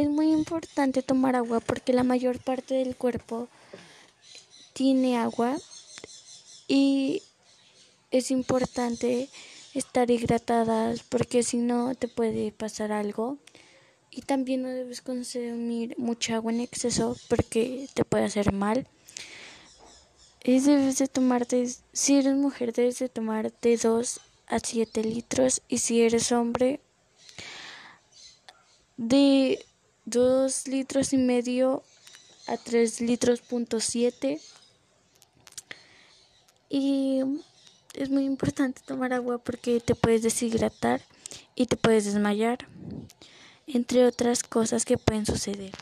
Es muy importante tomar agua porque la mayor parte del cuerpo tiene agua y es importante estar hidratadas porque si no te puede pasar algo y también no debes consumir mucha agua en exceso porque te puede hacer mal. Y debes de tomarte, si eres mujer debes de tomar de 2 a 7 litros y si eres hombre de 2 litros y medio a 3 litros punto 7 y es muy importante tomar agua porque te puedes deshidratar y te puedes desmayar, entre otras cosas que pueden suceder.